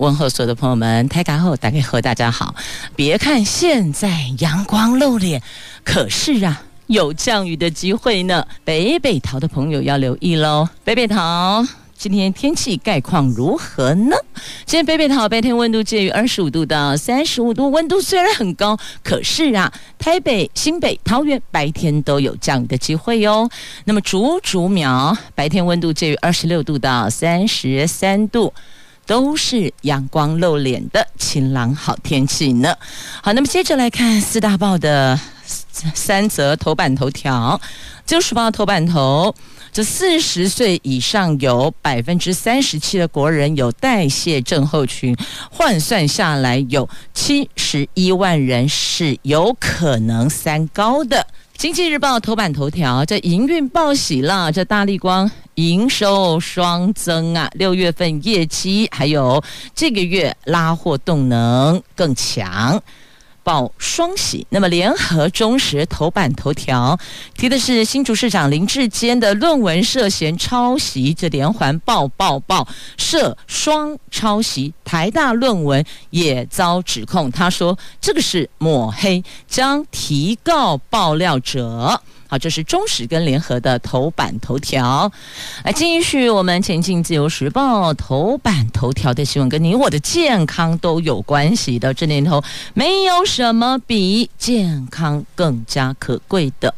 问候所有的朋友们，台卡后大家好，大家好。别看现在阳光露脸，可是啊，有降雨的机会呢。北北桃的朋友要留意喽。北北桃，今天天气概况如何呢？今天北北桃白天温度介于二十五度到三十五度，温度虽然很高，可是啊，台北、新北、桃园白天都有降雨的机会哟。那么竹竹苗白天温度介于二十六度到三十三度。都是阳光露脸的晴朗好天气呢。好，那么接着来看四大报的三则头版头条。自由时报头版头，这四十岁以上有百分之三十七的国人有代谢症候群，换算下来有七十一万人是有可能三高的。经济日报头版头条，这营运报喜了，这大立光营收双增啊，六月份业绩还有这个月拉货动能更强。报双喜，那么联合中时头版头条提的是新竹市长林志坚的论文涉嫌抄袭，这连环报报报涉双抄袭，台大论文也遭指控，他说这个是抹黑，将提告爆料者。好，这是中时跟联合的头版头条。来，继续我们前进自由时报头版头条的新闻，跟你我的健康都有关系的。这年头，没有什么比健康更加可贵的。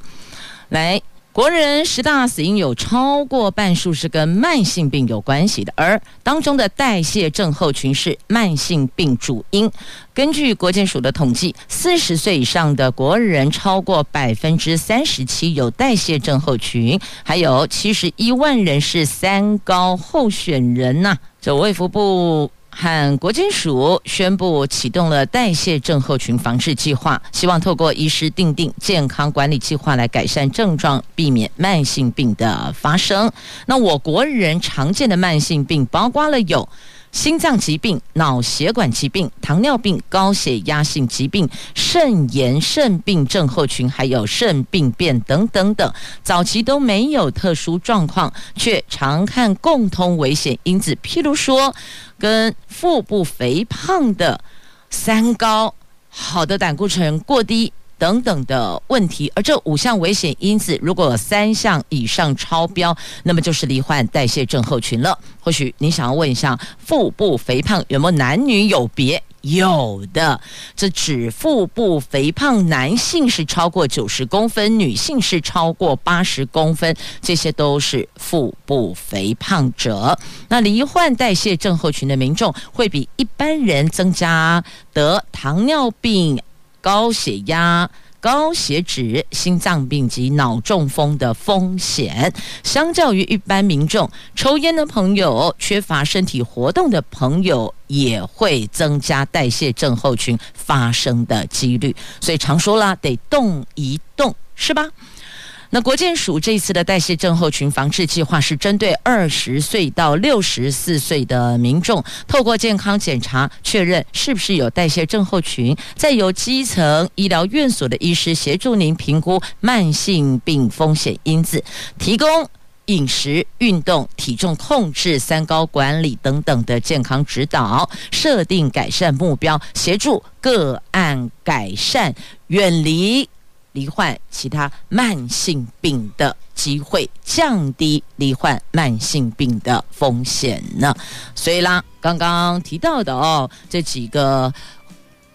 来。国人十大死因有超过半数是跟慢性病有关系的，而当中的代谢症候群是慢性病主因。根据国健署的统计，四十岁以上的国人超过百分之三十七有代谢症候群，还有七十一万人是三高候选人呐、啊。这卫福部。和国金署宣布启动了代谢症候群防治计划，希望透过医师定定健康管理计划来改善症状，避免慢性病的发生。那我国人常见的慢性病包括了有。心脏疾病、脑血管疾病、糖尿病、高血压性疾病、肾炎、肾病症候群，还有肾病变等等等，早期都没有特殊状况，却常看共通危险因子，譬如说跟腹部肥胖的三高、好的胆固醇过低。等等的问题，而这五项危险因子如果三项以上超标，那么就是罹患代谢症候群了。或许你想要问一下，腹部肥胖有没有男女有别？有的，这指腹部肥胖，男性是超过九十公分，女性是超过八十公分，这些都是腹部肥胖者。那罹患代谢症候群的民众，会比一般人增加得糖尿病。高血压、高血脂、心脏病及脑中风的风险，相较于一般民众，抽烟的朋友、缺乏身体活动的朋友，也会增加代谢症候群发生的几率。所以常说啦，得动一动，是吧？那国健署这次的代谢症候群防治计划是针对二十岁到六十四岁的民众，透过健康检查确认是不是有代谢症候群，再由基层医疗院所的医师协助您评估慢性病风险因子，提供饮食、运动、体重控制、三高管理等等的健康指导，设定改善目标，协助个案改善，远离。罹患其他慢性病的机会，降低罹患慢性病的风险呢。所以啦，刚刚提到的哦，这几个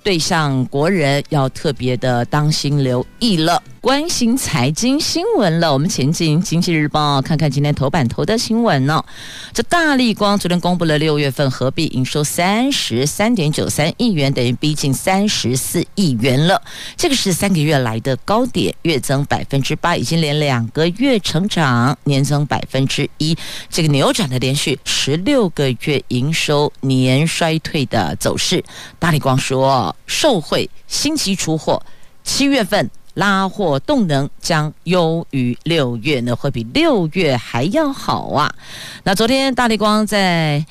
对象国人要特别的当心留意了。关心财经新闻了，我们前进《经济日报》看看今天头版头的新闻呢。这大立光昨天公布了六月份合并营收三十三点九三亿元，等于逼近三十四亿元了。这个是三个月来的高点，月增百分之八，已经连两个月成长，年增百分之一，这个扭转的连续十六个月营收年衰退的走势。大立光说，受惠新机出货，七月份。拉货动能将优于六月呢，会比六月还要好啊。那昨天大立光在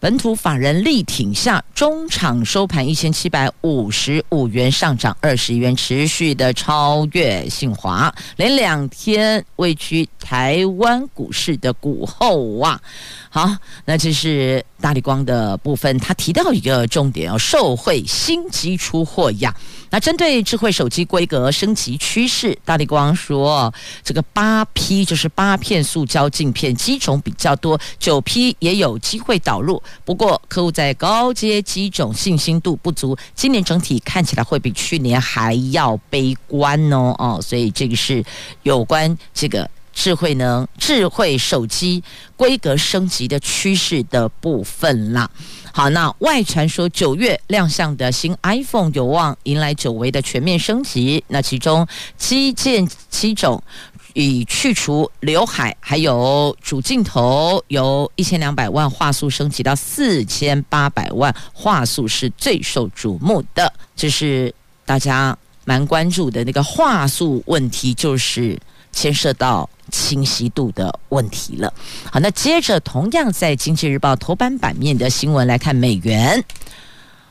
本土法人力挺下，中场收盘一千七百五十五元，上涨二十元，持续的超越信华，连两天位居台湾股市的股后啊。好，那这是大立光的部分，他提到一个重点哦，受惠新机出货呀。那针对智慧手机规格升级趋势，大立光说，这个八 P 就是八片塑胶镜片机种比较多，九 P 也有机会导入。不过，客户在高阶机种信心度不足，今年整体看起来会比去年还要悲观哦哦，所以这个是有关这个。智慧能智慧手机规格升级的趋势的部分啦。好，那外传说九月亮相的新 iPhone 有望迎来久违的全面升级。那其中基建七种已去除刘海，还有主镜头由一千两百万画素升级到四千八百万画素，是最受瞩目的。这是大家蛮关注的那个画素问题，就是。牵涉到清晰度的问题了。好，那接着同样在《经济日报》头版版面的新闻来看，美元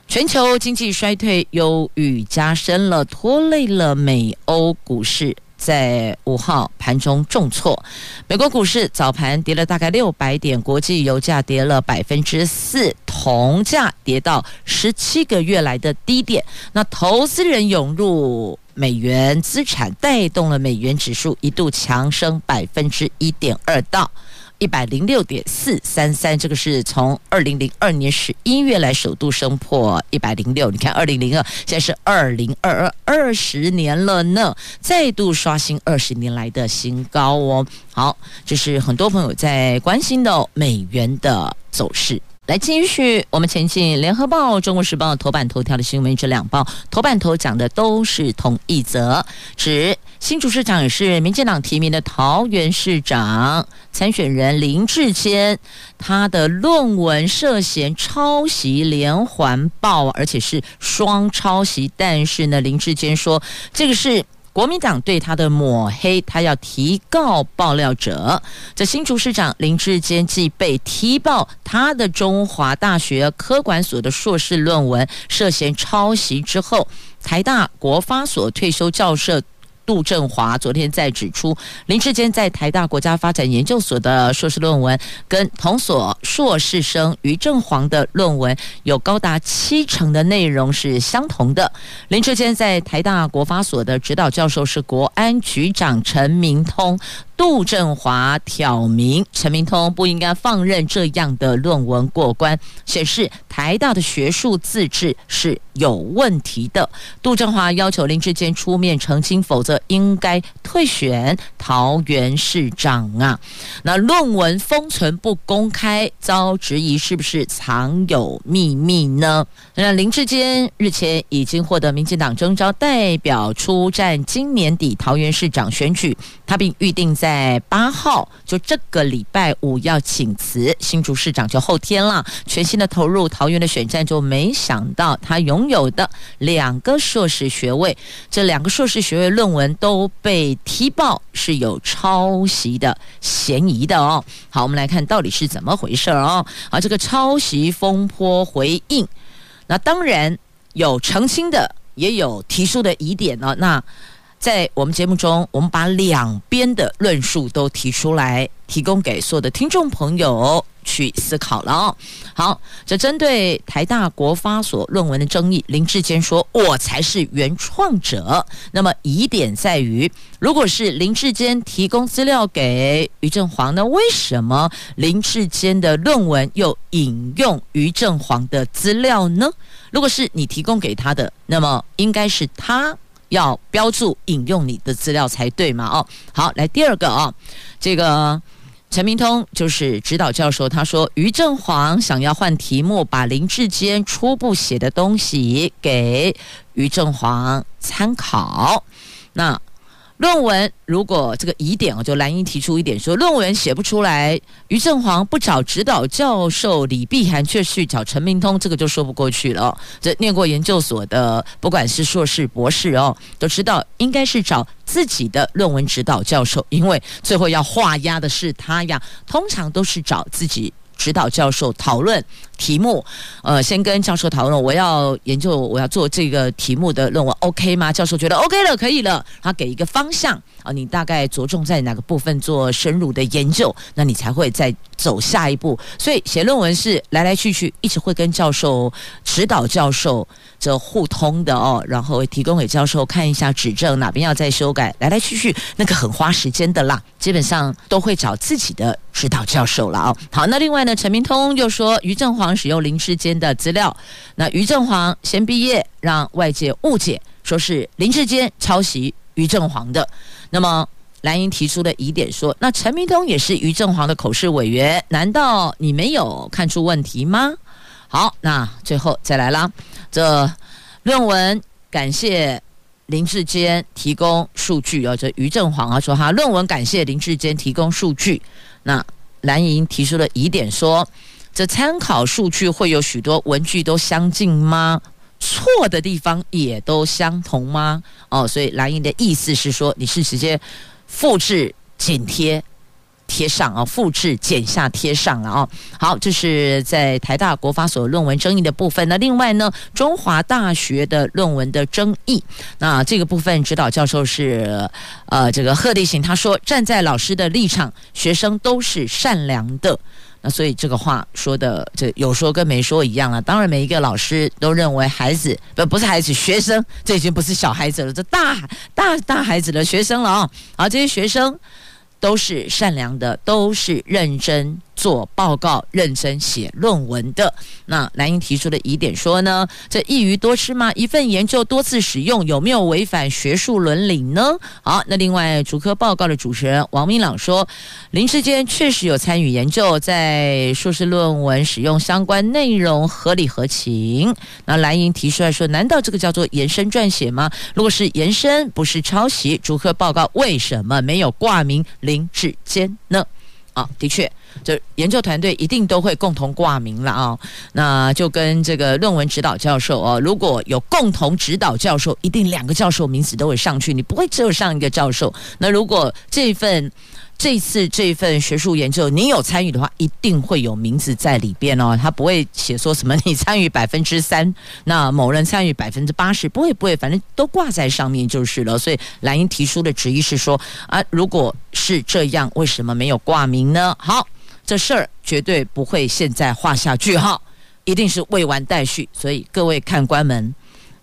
全球经济衰退忧郁加深了，拖累了美欧股市，在五号盘中重挫。美国股市早盘跌了大概六百点，国际油价跌了百分之四，铜价跌到十七个月来的低点。那投资人涌入。美元资产带动了美元指数一度强升百分之一点二到一百零六点四三三，这个是从二零零二年十一月来首度升破一百零六。你看，二零零二现在是二零二二，二十年了呢，再度刷新二十年来的新高哦。好，这是很多朋友在关心的美元的走势。来继续，我们前进《联合报》《中国时报》头版头条的新闻，这两报头版头讲的都是同一则，指新竹市长也是民进党提名的桃园市长参选人林志坚，他的论文涉嫌抄袭连环报，而且是双抄袭，但是呢，林志坚说这个是。国民党对他的抹黑，他要提告爆料者。这新竹市长林志坚继被踢爆他的中华大学科管所的硕士论文涉嫌抄袭之后，台大国发所退休教授。杜振华昨天在指出，林志坚在台大国家发展研究所的硕士论文，跟同所硕士生于正煌的论文有高达七成的内容是相同的。林志坚在台大国发所的指导教授是国安局长陈明通。杜振华挑明陈明通不应该放任这样的论文过关，显示台大的学术自治是有问题的。杜振华要求林志坚出面澄清，否则应该退选桃园市长啊！那论文封存不公开，遭质疑是不是藏有秘密呢？那林志坚日前已经获得民进党征召代表出战今年底桃园市长选举，他并预定。在八号，就这个礼拜五要请辞，新竹市长就后天了，全新的投入桃园的选战，就没想到他拥有的两个硕士学位，这两个硕士学位论文们都被踢爆是有抄袭的嫌疑的哦。好，我们来看到底是怎么回事哦。啊，这个抄袭风波回应，那当然有澄清的，也有提出的疑点呢。那在我们节目中，我们把两边的论述都提出来，提供给所有的听众朋友去思考了哦。好，这针对台大国发所论文的争议，林志坚说：“我才是原创者。”那么疑点在于，如果是林志坚提供资料给于正煌，那为什么林志坚的论文又引用于正煌的资料呢？如果是你提供给他的，那么应该是他。要标注引用你的资料才对嘛？哦，好，来第二个啊、这个陈明通就是指导教授，他说于正煌想要换题目，把林志坚初步写的东西给于正煌参考，那。论文如果这个疑点哦，就蓝英提出一点说，论文写不出来，于正煌不找指导教授李碧涵，却去找陈明通，这个就说不过去了。这念过研究所的，不管是硕士、博士哦，都知道应该是找自己的论文指导教授，因为最后要画押的是他呀。通常都是找自己。指导教授讨论题目，呃，先跟教授讨论，我要研究，我要做这个题目的论文，OK 吗？教授觉得 OK 了，可以了，他给一个方向啊，你大概着重在哪个部分做深入的研究，那你才会再走下一步。所以写论文是来来去去，一直会跟教授、指导教授这互通的哦，然后会提供给教授看一下指正，哪边要再修改，来来去去，那个很花时间的啦，基本上都会找自己的指导教授了哦。好，那另外呢？陈明通又说，于正煌使用林智坚的资料。那于正煌先毕业，让外界误解，说是林智坚抄袭于正煌的。那么蓝营提出的疑点说，那陈明通也是于正煌的口试委员，难道你没有看出问题吗？好，那最后再来啦。这论文感谢林志坚提供数据啊，这于正煌啊说他论文感谢林志坚提供数据，那。蓝莹提出了疑点，说这参考数据会有许多文具都相近吗？错的地方也都相同吗？哦，所以蓝莹的意思是说，你是直接复制紧贴。贴上啊，复制、剪下、贴上了啊。好，这是在台大国发所论文争议的部分。那另外呢，中华大学的论文的争议，那这个部分指导教授是呃这个贺立行，他说站在老师的立场，学生都是善良的。那所以这个话说的这有说跟没说一样了。当然，每一个老师都认为孩子不不是孩子，学生这已经不是小孩子了，这大大大孩子的学生了啊。好，这些学生。都是善良的，都是认真。做报告、认真写论文的。那蓝英提出的疑点说呢，这一鱼多吃吗？一份研究多次使用，有没有违反学术伦理呢？好，那另外主科报告的主持人王明朗说，林志坚确实有参与研究，在硕士论文使用相关内容合理合情。那蓝英提出来说，难道这个叫做延伸撰写吗？如果是延伸，不是抄袭，主科报告为什么没有挂名林志坚呢？啊，的确，就研究团队一定都会共同挂名了啊。那就跟这个论文指导教授哦，如果有共同指导教授，一定两个教授名字都会上去，你不会只有上一个教授。那如果这份这次这份学术研究你有参与的话，一定会有名字在里边哦。他不会写说什么你参与百分之三，那某人参与百分之八十，不会不会，反正都挂在上面就是了。所以蓝英提出的质疑是说啊，如果是这样，为什么没有挂名呢？好，这事儿绝对不会现在画下句号，一定是未完待续。所以各位看官们，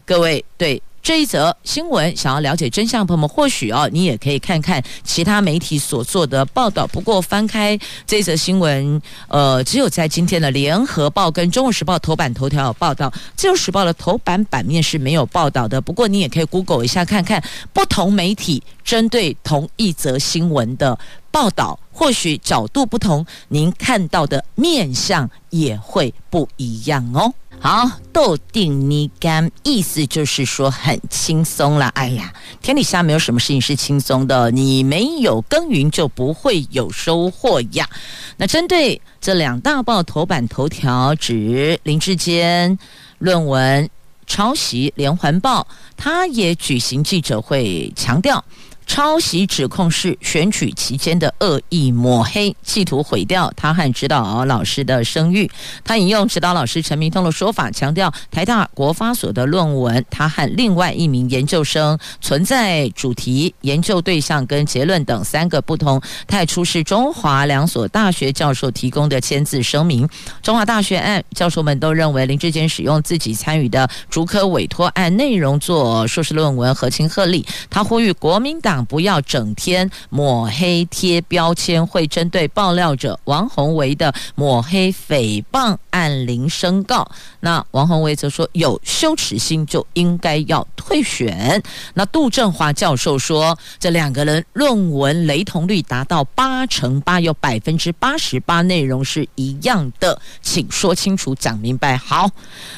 各位对。这一则新闻，想要了解真相朋友们，或许哦，你也可以看看其他媒体所做的报道。不过翻开这则新闻，呃，只有在今天的《联合报》跟《中国时报》头版头条有报道，《自由时报》的头版版面是没有报道的。不过你也可以 Google 一下，看看不同媒体针对同一则新闻的报道，或许角度不同，您看到的面相也会不一样哦。好，豆定你干，意思就是说很轻松了。哎呀，天底下没有什么事情是轻松的，你没有耕耘就不会有收获呀。那针对这两大报头版头条指林志坚论文抄袭，连环报他也举行记者会，强调。抄袭指控是选举期间的恶意抹黑，企图毁掉他和指导老师的声誉。他引用指导老师陈明通的说法，强调台大国发所的论文，他和另外一名研究生存在主题、研究对象跟结论等三个不同。他还出示中华两所大学教授提供的签字声明。中华大学案教授们都认为林志坚使用自己参与的竹科委托案内容做硕士论文合情合理。他呼吁国民党。不要整天抹黑贴标签，会针对爆料者王鸿薇的抹黑诽谤按铃申告。那王鸿薇则说，有羞耻心就应该要退选。那杜正华教授说，这两个人论文雷同率达到八成八，有百分之八十八内容是一样的，请说清楚，讲明白。好，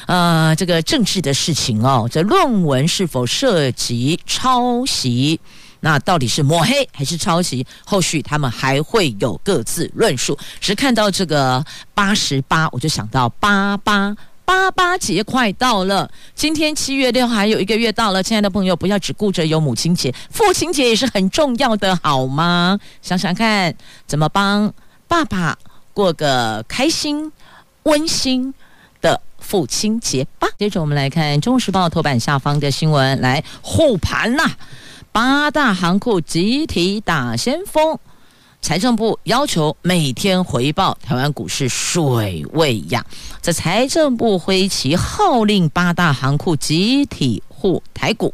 呃，这个政治的事情哦，这论文是否涉及抄袭？那到底是抹黑还是抄袭？后续他们还会有各自论述。只看到这个八十八，我就想到八八八八节快到了。今天七月六号还有一个月到了，亲爱的朋友，不要只顾着有母亲节，父亲节也是很重要的，好吗？想想看，怎么帮爸爸过个开心、温馨的父亲节吧。接着我们来看《中时报》头版下方的新闻，来护盘啦。八大行库集体打先锋，财政部要求每天回报台湾股市水位呀。在财政部挥旗号令八大行库集体护台股，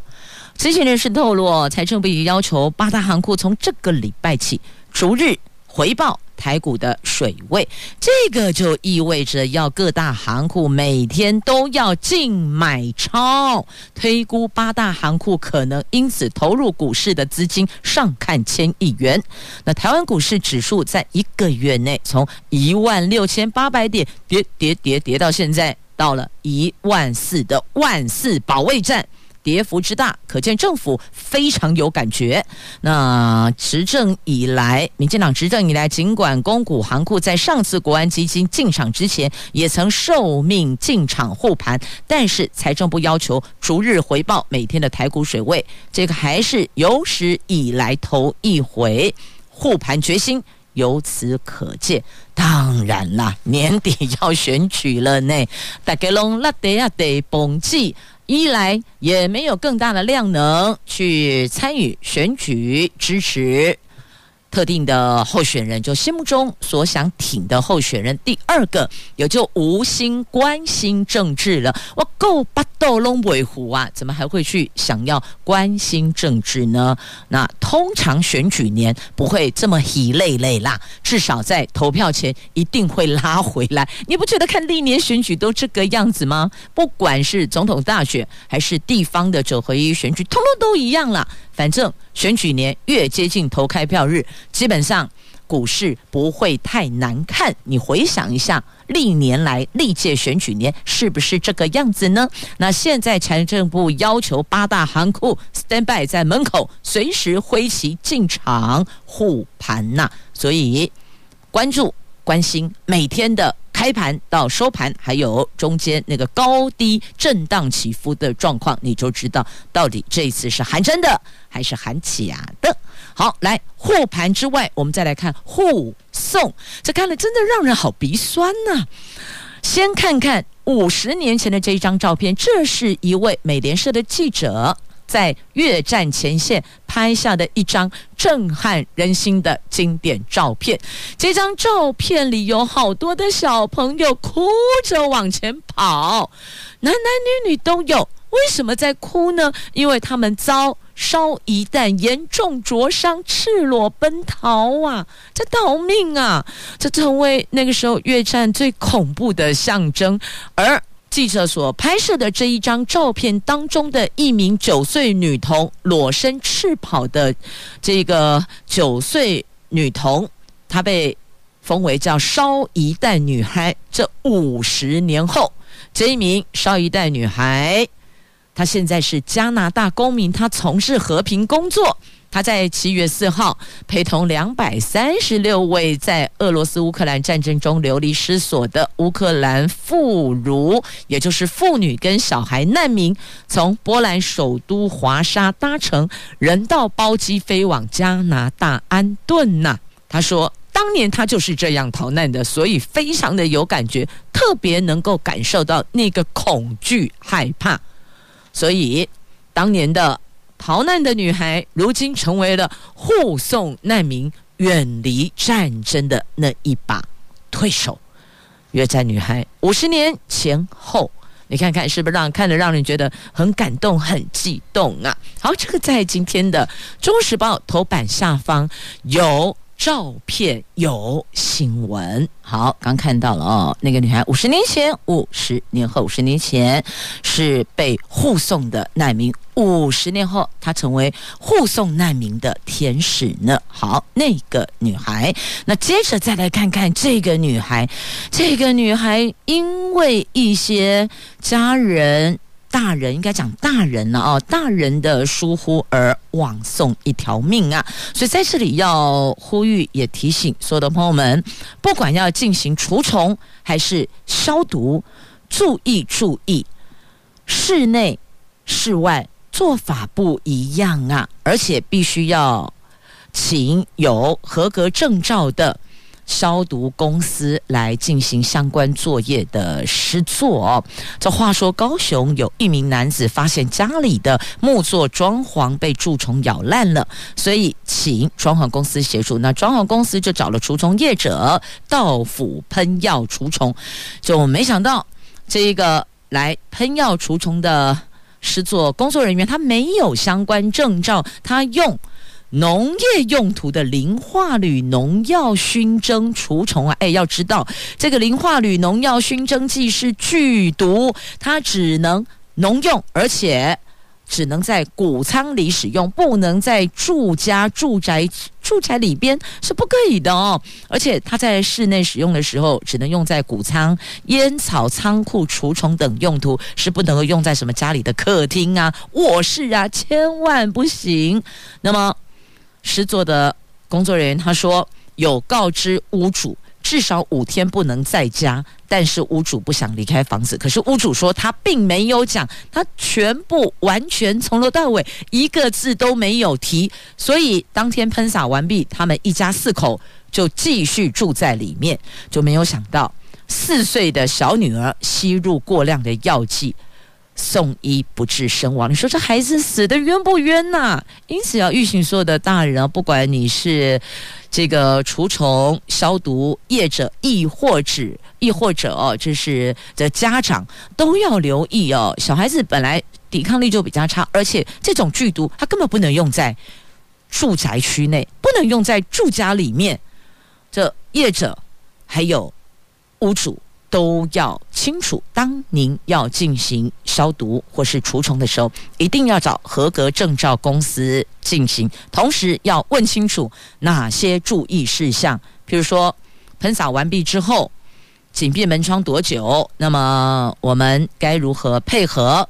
知情人士透露，财政部已要求八大行库从这个礼拜起逐日回报。台股的水位，这个就意味着要各大行库每天都要净买超，推估八大行库可能因此投入股市的资金上看千亿元。那台湾股市指数在一个月内从一万六千八百点跌跌跌跌到现在到了一万四的万四保卫战。跌幅之大，可见政府非常有感觉。那执政以来，民进党执政以来，尽管公股行库在上次国安基金进场之前，也曾受命进场护盘，但是财政部要求逐日回报每天的台股水位，这个还是有史以来头一回护盘决心，由此可见。当然啦，年底要选举了呢，大家拢拉得呀得蹦起。一来也没有更大的量能去参与选举支持。特定的候选人，就心目中所想挺的候选人。第二个也就无心关心政治了。我够巴豆龙尾虎啊，怎么还会去想要关心政治呢？那通常选举年不会这么喜累累啦，至少在投票前一定会拉回来。你不觉得看历年选举都这个样子吗？不管是总统大选还是地方的九合一选举，通通都一样啦。反正选举年越接近投开票日，基本上股市不会太难看。你回想一下，历年来历届选举年是不是这个样子呢？那现在财政部要求八大行库 stand by 在门口，随时挥旗进场护盘呐。所以关注关心每天的。开盘到收盘，还有中间那个高低震荡起伏的状况，你就知道到底这一次是喊真的还是喊假的。好，来护盘之外，我们再来看护送，这看了真的让人好鼻酸呐、先看看五十年前的这一张照片，这是一位美联社的记者。在越战前线拍下的一张震撼人心的经典照片。这张照片里有好多的小朋友哭着往前跑，男男女女都有。为什么在哭呢？因为他们遭烧一弹严重灼伤，赤裸奔逃啊！这逃命啊！这成为那个时候越战最恐怖的象征。而记者所拍摄的这一张照片当中的一名九岁女童裸身赤跑的这个九岁女童，她被封为叫“烧一代女孩”。这五十年后，这一名烧一代女孩，她现在是加拿大公民，她从事和平工作。他在七月四号陪同两百三十六位在俄罗斯乌克兰战争中流离失所的乌克兰妇孺，也就是妇女跟小孩难民，从波兰首都华沙搭乘人道包机飞往加拿大安顿呐。他说，当年他就是这样逃难的，所以非常的有感觉，特别能够感受到那个恐惧害怕，所以当年的。逃难的女孩，如今成为了护送难民远离战争的那一把退手。越战女孩五十年前后你看看是不是让看得让人觉得很感动、很激动啊？好，这个在今天的《中时报》头版下方有。照片有新闻，好，刚看到了哦。那个女孩五十年前、五十年后、五十年前是被护送的难民，五十年后她成为护送难民的天使呢。好，那个女孩，那接着再来看看这个女孩，这个女孩因为一些家人。大人应该讲大人了哦，大人的疏忽而枉送一条命啊！所以在这里要呼吁，也提醒所有的朋友们，不管要进行除虫还是消毒，注意注意，室内、室外做法不一样啊，而且必须要请有合格证照的。消毒公司来进行相关作业的施作。这话说，高雄有一名男子发现家里的木作装潢被蛀虫咬烂了，所以请装潢公司协助。那装潢公司就找了除虫业者到府喷药除虫，就没想到这一个来喷药除虫的施作工作人员，他没有相关证照，他用。农业用途的磷化铝农药熏蒸除虫啊，哎，要知道这个磷化铝农药熏蒸剂是剧毒，它只能农用，而且只能在谷仓里使用，不能在住家、住宅、住宅里边是不可以的哦。而且它在室内使用的时候，只能用在谷仓、烟草仓库除虫等用途，是不能够用在什么家里的客厅啊、卧室啊，千万不行。那么。施作的工作人员他说有告知屋主至少五天不能在家，但是屋主不想离开房子。可是屋主说他并没有讲，他全部完全从头到尾一个字都没有提。所以当天喷洒完毕，他们一家四口就继续住在里面，就没有想到四岁的小女儿吸入过量的药剂。送医不治身亡，你说这孩子死得冤不冤呐、因此要预警所有的大人啊，不管你是这个除虫消毒业者，亦或者亦或者哦，这是的家长都要留意哦。小孩子本来抵抗力就比较差，而且这种剧毒它根本不能用在住宅区内，不能用在住家里面。这业者还有屋主。都要清楚，当您要进行消毒或是除虫的时候，一定要找合格证照公司进行，同时要问清楚哪些注意事项，比如说喷洒完毕之后，紧闭门窗多久？那么我们该如何配合？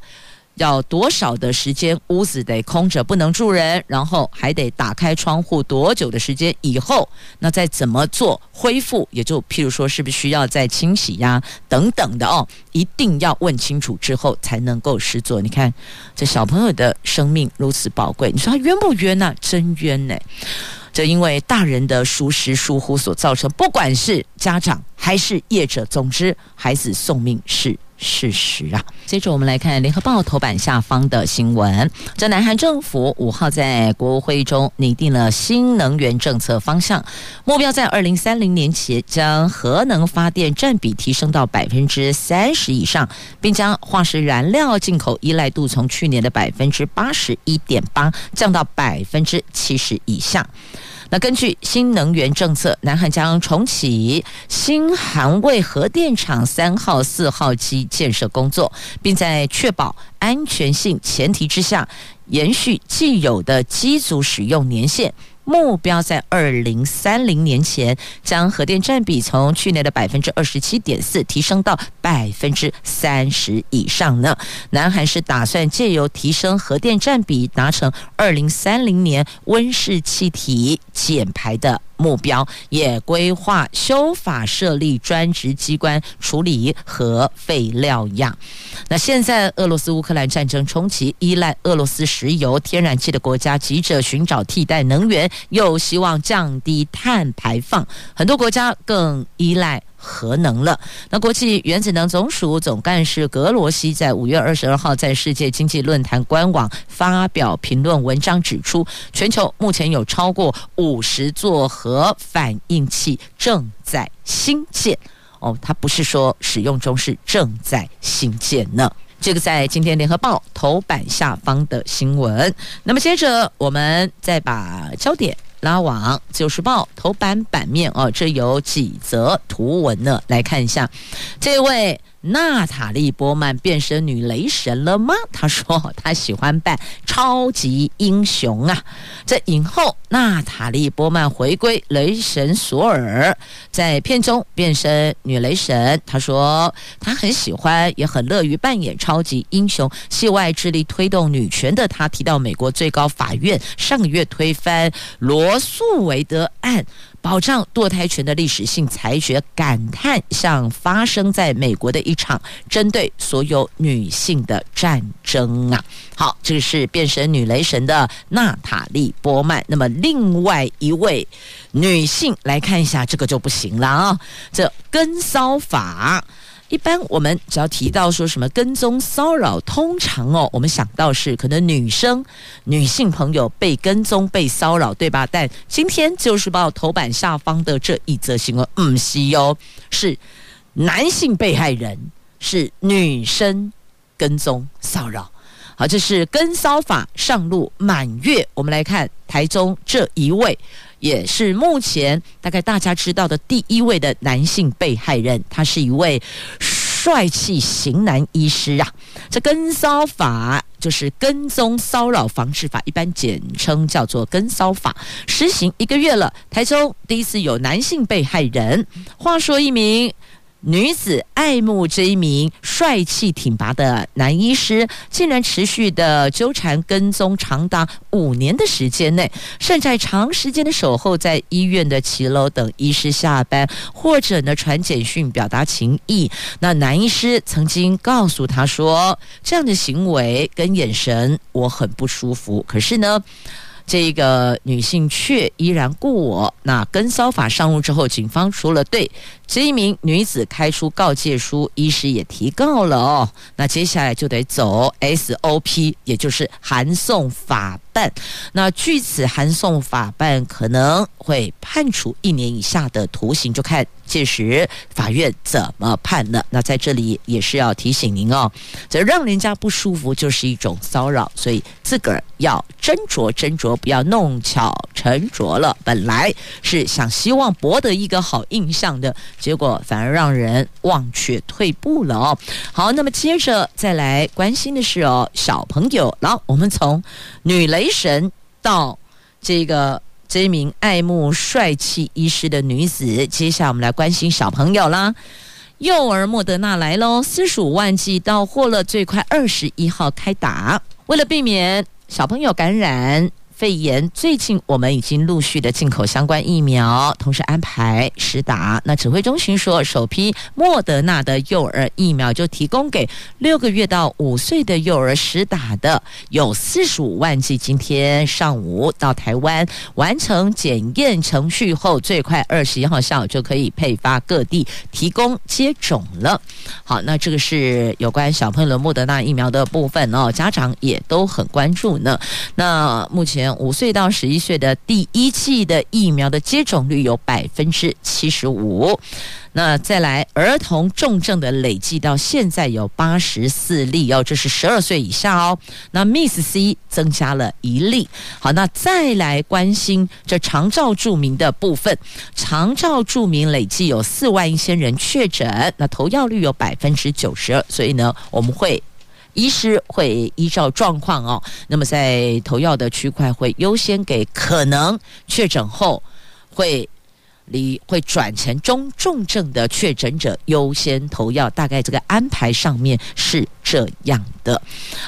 要多少的时间屋子得空着不能住人，然后还得打开窗户多久的时间以后，那再怎么做恢复？也就譬如说，是不是需要再清洗呀等等的哦，一定要问清楚之后才能够施作。你看这小朋友的生命如此宝贵，你说他冤不冤呢？真冤呢！这因为大人的疏失疏忽所造成，不管是家长还是业者，总之孩子送命是。事实啊！接着我们来看《联合报》头版下方的新闻。这南韩政府五号在国务会议中拟定了新能源政策方向，目标在二零三零年前将核能发电占比提升到百分之三十以上，并将化石燃料进口依赖度从去年的百分之八十一点八降到百分之七十以下。那根据新能源政策，南韩将重启新韩卫核电厂三号、四号机建设工作，并在确保安全性前提之下，延续既有的机组使用年限。目标在二零三零年前将核电占比从去年的百分之二十七点四提升到百分之三十以上呢。南韩是打算借由提升核电占比，达成二零三零年温室气体减排的。目标也规划修法设立专职机关处理核废料样。那现在俄罗斯乌克兰战争冲击，依赖俄罗斯石油、天然气的国家急着寻找替代能源，又希望降低碳排放。很多国家更依赖。核能了。那国际原子能总署总干事格罗西在五月二十二号在世界经济论坛官网发表评论文章，指出全球目前有超过五十座核反应器正在兴建。哦，它不是说使用中，是正在兴建呢。这个在今天联合报头版下方的新闻。那么接着我们再把焦点拉网，九时报》头版版面哦，这有几则图文呢？来看一下，这位。娜塔莉波曼变身女雷神了吗？她说她喜欢扮超级英雄啊！在影后娜塔莉波曼回归雷神索尔，在片中变身女雷神。她说她很喜欢，也很乐于扮演超级英雄。戏外致力推动女权的她提到，美国最高法院上个月推翻罗诉韦德案。保障堕胎权的历史性裁决，感叹像发生在美国的一场针对所有女性的战争啊！好，这是变身女雷神的娜塔莉波曼。那么另外一位女性来看一下，这个就不行了啊！这跟骚法。一般我们只要提到说什么跟踪骚扰，通常哦，我们想到是可能女生、女性朋友被跟踪、被骚扰，对吧？但今天就是报头版下方的这一则新闻，嗯，是哟，是男性被害人，是女生跟踪骚扰。好，这是跟骚法上路满月，我们来看台中这一位。也是目前大概大家知道的第一位的男性被害人，他是一位帅气型男医师啊。这跟骚法就是跟踪骚扰防治法，一般简称叫做跟骚法，实行一个月了。台中第一次有男性被害人。话说一名。女子爱慕这一名帅气挺拔的男医师，竟然持续的纠缠跟踪长达五年的时间内，甚至在长时间的守候在医院的骑楼等医师下班，或者呢传简讯表达情意。那男医师曾经告诉他说，这样的行为跟眼神我很不舒服。可是呢，这个女性却依然故我。那跟骚法上路之后，警方除了对这一名女子开出告诫书，医师也提告了哦。那接下来就得走 SOP，也就是函送法办。那据此函送法办可能会判处一年以下的徒刑，就看届时法院怎么判了。那在这里也是要提醒您哦，这让人家不舒服就是一种骚扰，所以自个儿要斟酌斟酌，不要弄巧成拙了。本来是想希望博得一个好印象的。结果反而让人忘却退步了哦。好，那么接着再来关心的是哦，小朋友。然后我们从女雷神到这个这名爱慕帅气医师的女子，接下来我们来关心小朋友啦。幼儿莫德纳来喽，四十五万剂到货了，最快二十一号开打。为了避免小朋友感染。肺炎，最近我们已经陆续的进口相关疫苗，同时安排实打。那指挥中心说，首批莫德纳的幼儿疫苗就提供给六个月到五岁的幼儿实打的，有四十五万剂。今天上午到台湾完成检验程序后，最快二十一号下午就可以配发各地提供接种了。好，那这个是有关小朋友莫德纳疫苗的部分哦，家长也都很关注呢。那目前。五岁到十一岁的第一剂的疫苗的接种率有百分之七十五。那再来，儿童重症的累计到现在有八十四例哦，这是十二岁以下哦。那 Miss C 增加了一例。好，那再来关心这长照住民的部分，长照住民累计有四万一千人确诊，那投药率有百分之九十二。所以呢，我们会。医师会依照状况哦，那么在投药的区块会优先给可能确诊后会离会转成中重症的确诊者优先投药，大概这个安排上面是这样的。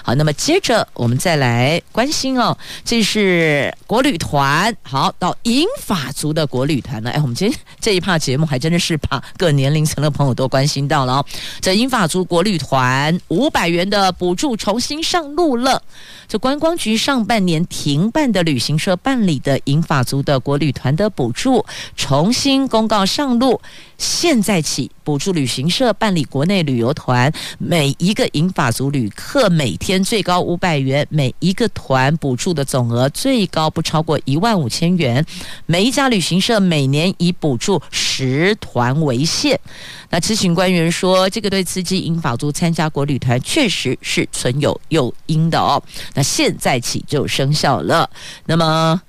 好，那么接着我们再来关心哦，这是国旅团，好，到英法族的国旅团呢，哎，我们今天 这一趴节目还真的是把各年龄层的朋友都关心到了哦。这英法族国旅团五百元的补助重新上路了。这观光局上半年停办的旅行社办理的英法族的国旅团的补助重新公告上路，现在起补助旅行社办理国内旅游团，每一个银发族旅客每天最高五百元，每一个团补助的总额最高不超过一万五千元，每一家旅行社每年以补助十团为限。那知情官员说，这个对刺激银发族参加国旅团确实是存有诱因的哦。那现在起就生效了。那么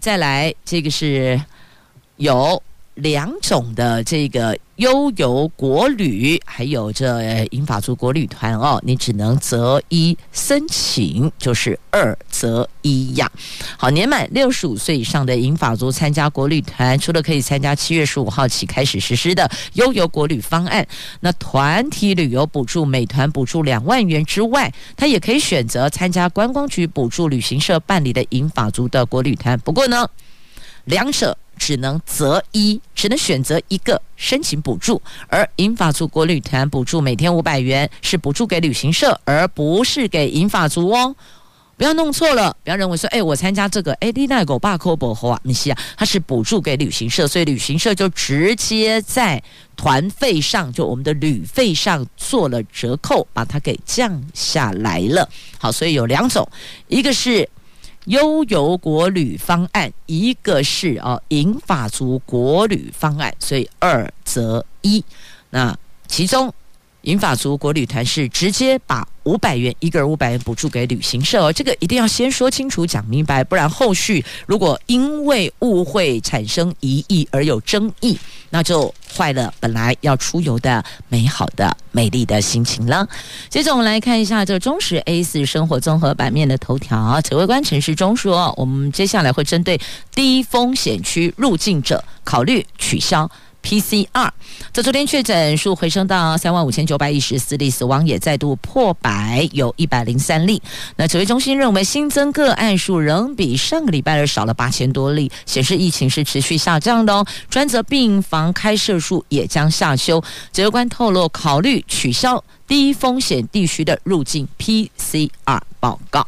再来，这个是有。两种的这个悠游国旅，还有这银发族国旅团哦，你只能择一申请，就是二择一呀。好，年满六十五岁以上的银发族参加国旅团，除了可以参加七月十五号起开始实施的悠游国旅方案，那团体旅游补助每团补助两万元之外，他也可以选择参加观光局补助旅行社办理的银发族的国旅团。不过呢，两者。只能择一，只能选择一个申请补助。而银发族国旅团补助每天五百元，是补助给旅行社，而不是给银发族哦。不要弄错了，不要认为说，哎，我参加这个，哎，你那狗爸扣不好啊？你是啊，他是补助给旅行社，所以旅行社就直接在团费上，就我们的旅费上做了折扣，把它给降下来了。好，所以有两种，一个是。优游国旅方案，一个是哦银发族国旅方案，所以二择一。那其中银发族国旅团是直接把五百元一个人五百元补助给旅行社哦，这个一定要先说清楚讲明白，不然后续如果因为误会产生疑义而有争议，那就坏了本来要出游的美好的美丽的心情了。接着我们来看一下这个中时 A 四生活综合版面的头条，指挥官陈时中说，我们接下来会针对低风险区入境者考虑取消。PCR，这昨天确诊数回升到三万五千九百一十四例，死亡也再度破百，有一百零三例。那指挥中心认为新增个案数仍比上个礼拜二少了八千多例，显示疫情是持续下降的哦。专责病房开设数也将下修。指挥官透露，考虑取消低风险地区的入境 PCR 报告。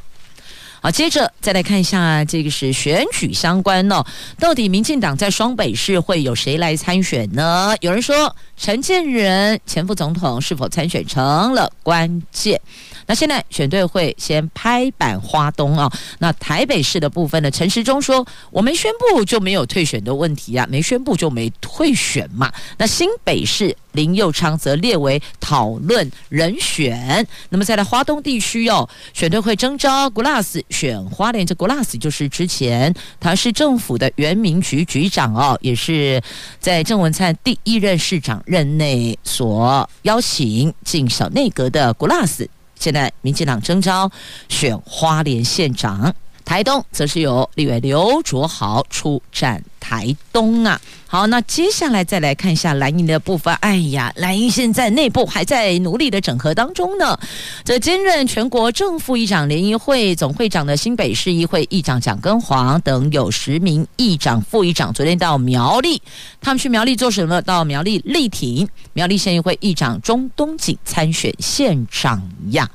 好，接着再来看一下，这个是选举相关哦。到底民进党在双北市会有谁来参选呢？有人说陈建仁前副总统是否参选成了关键。那现在选队会先拍板花东啊，那台北市的部分呢？陈时中说，我没宣布就没有退选的问题啊，没宣布就没退选嘛。那新北市林佑昌则列为讨论人选。那么再来花东地区哦，选队会征召 Glass 选花莲，这 Glass 就是之前他是政府的原民局局长哦，也是在郑文灿第一任市长任内所邀请进小内阁的 Glass。现在民进党征召选花莲县长，台东则是由立委刘卓豪出战台东啊。好，那接下来再来看一下蓝营的部分。哎呀，蓝营现在内部还在努力的整合当中呢。这兼任全国正副议长联谊会总会长的新北市议会议长蒋根煌等有十名议长、副议长，昨天到苗栗，他们去苗栗做什么？到苗栗力挺苗栗县议会议长钟东锦参选县长呀。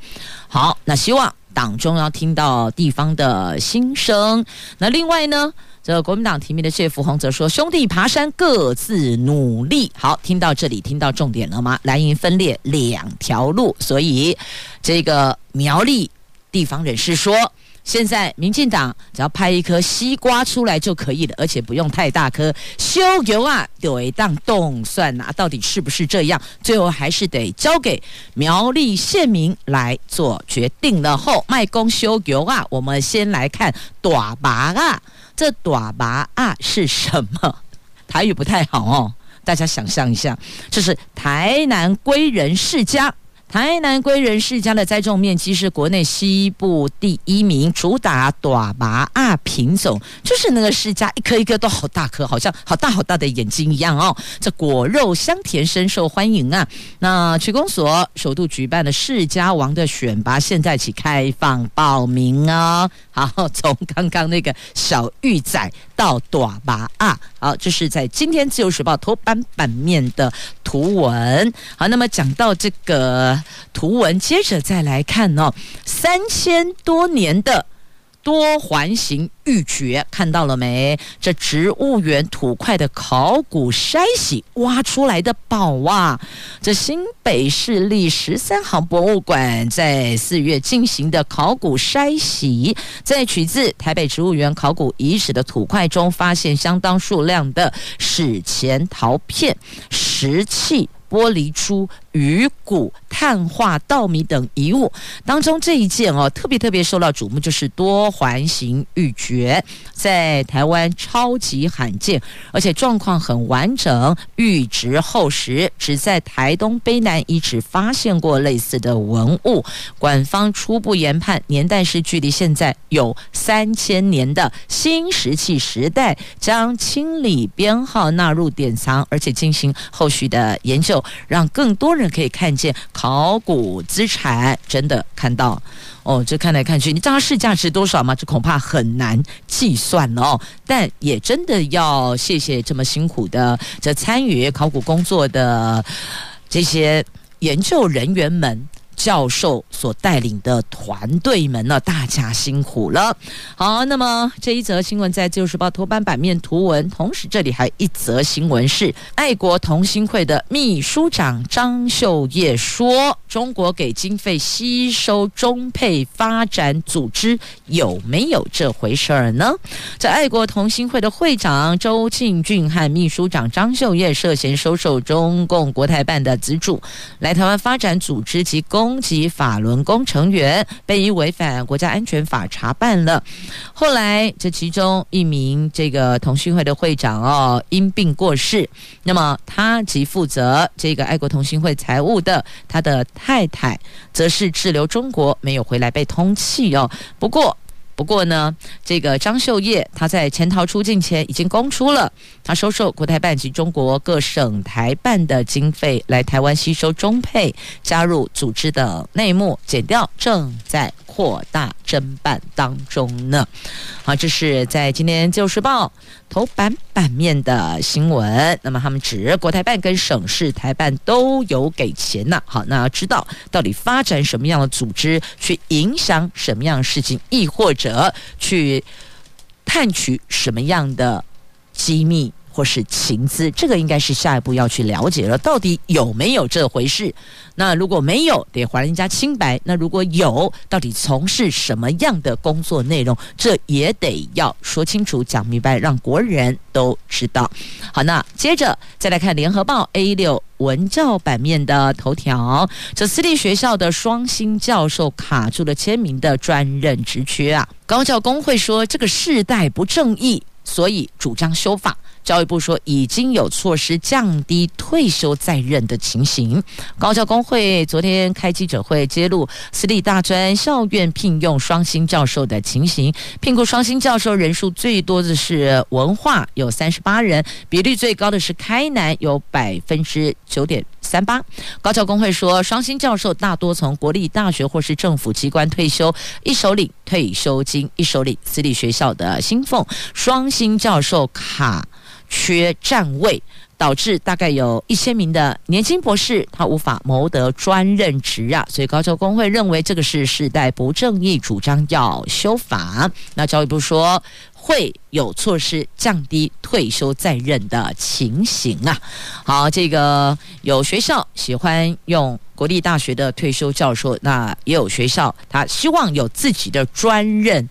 好，那希望党中央听到地方的心声。那另外呢？这国民党提名的谢福洪则说：“兄弟爬山各自努力。”好，听到这里，听到重点了吗？蓝营分裂两条路，所以这个苗栗地方人士说。现在民进党只要拍一颗西瓜出来就可以了，而且不用太大颗。修油啊，有一档动算啊，到底是不是这样？最后还是得交给苗栗县民来做决定了。后卖公修油啊，我们先来看短拔啊，这短拔啊是什么？台语不太好哦，大家想象一下，这是台南归仁世家。台南归仁世家的栽种面积是国内西部第一名，主打短麻啊品种，就是那个世家一颗一颗都好大颗，好像好大好大的眼睛一样哦。这果肉香甜，深受欢迎啊。那区公所首度举办的世家王的选拔，现在起开放报名哦。好，从刚刚那个小玉仔到短吧啊，好，这是在今天自由时报头版版面的图文。好，那么讲到这个。图文，接着再来看哦，三千多年的多环形玉玦，看到了没？这植物园土块的考古筛洗挖出来的宝啊！这新北市立十三行博物馆在四月进行的考古筛洗，在取自台北植物园考古遗址的土块中，发现相当数量的史前陶片、石器。玻璃珠、鱼骨、碳化稻米等遗物当中，这一件哦特别特别受到瞩目，就是多环形玉玦，在台湾超级罕见，而且状况很完整，玉质厚实，只在台东卑南遗址发现过类似的文物。馆方初步研判年代是距离现在有三千年的新石器时代，将清理编号纳入典藏，而且进行后续的研究。让更多人可以看见考古资产，真的看到哦，这看来看去，你知道市价值多少吗？这恐怕很难计算哦。但也真的要谢谢这么辛苦的这参与考古工作的这些研究人员们。教授所带领的团队们呢，大家辛苦了。好，那么这一则新闻在《自由时报》头版版面图文，同时这里还有一则新闻是爱国同心会的秘书长张秀叶说：“中国给经费吸收中配发展组织，有没有这回事儿呢？”在爱国同心会的会长周庆俊和秘书长张秀叶涉嫌收受中共国台办的资助，来台湾发展组织及公。攻击法轮功成员被以违反国家安全法查办了。后来，这其中一名这个同心会的会长哦，因病过世。那么，他即负责这个爱国同心会财务的他的太太，则是滞留中国，没有回来被通气哦。不过，不过呢，这个张秀叶他在潜逃出境前已经供出了，他收受国台办及中国各省台办的经费来台湾吸收中配加入组织的内幕，减掉正在扩大侦办当中呢。好，这是在今天《自由时报》头版版面的新闻。那么他们指国台办跟省市台办都有给钱呢。好，那要知道到底发展什么样的组织，去影响什么样的事情，亦或者去探取什么样的机密。或是情资，这个应该是下一步要去了解了，到底有没有这回事？那如果没有，得还人家清白；那如果有，到底从事什么样的工作内容，这也得要说清楚、讲明白，让国人都知道。好，那接着再来看《联合报》A 六文教版面的头条：这私立学校的双薪教授卡住了签名的专任职缺啊！高教工会说这个世代不正义，所以主张修法。教育部说已经有措施降低退休在任的情形。高教工会昨天开记者会揭露私立大专校院聘用双薪教授的情形，聘雇双薪教授人数最多的是文化，有三十八人，比例最高的是开南，有百分之九点三八。高教工会说，双薪教授大多从国立大学或是政府机关退休，一手领退休金，一手领私立学校的薪俸，双薪教授卡。缺站位，导致大概有一千名的年轻博士他无法谋得专任职啊，所以高教工会认为这个是世代不正义，主张要修法。那教育部说会有措施降低退休在任的情形啊。好，这个有学校喜欢用国立大学的退休教授，那也有学校他希望有自己的专任。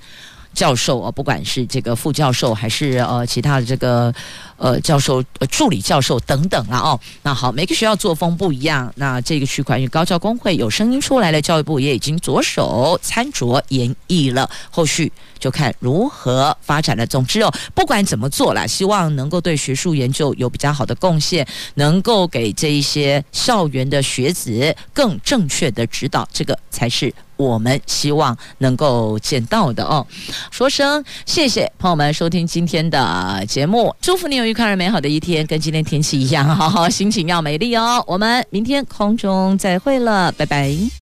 教授啊，不管是这个副教授还是呃其他的这个呃教授、呃、助理教授等等了哦，那好，每个学校作风不一样，那这个区块与高教工会有声音出来了，教育部也已经着手参酌研议了，后续就看如何发展了。总之哦，不管怎么做啦，希望能够对学术研究有比较好的贡献，能够给这一些校园的学子更正确的指导，这个才是。我们希望能够见到的哦，说声谢谢朋友们收听今天的节目，祝福你有愉快而美好的一天，跟今天天气一样，好好心情要美丽哦。我们明天空中再会了，拜拜。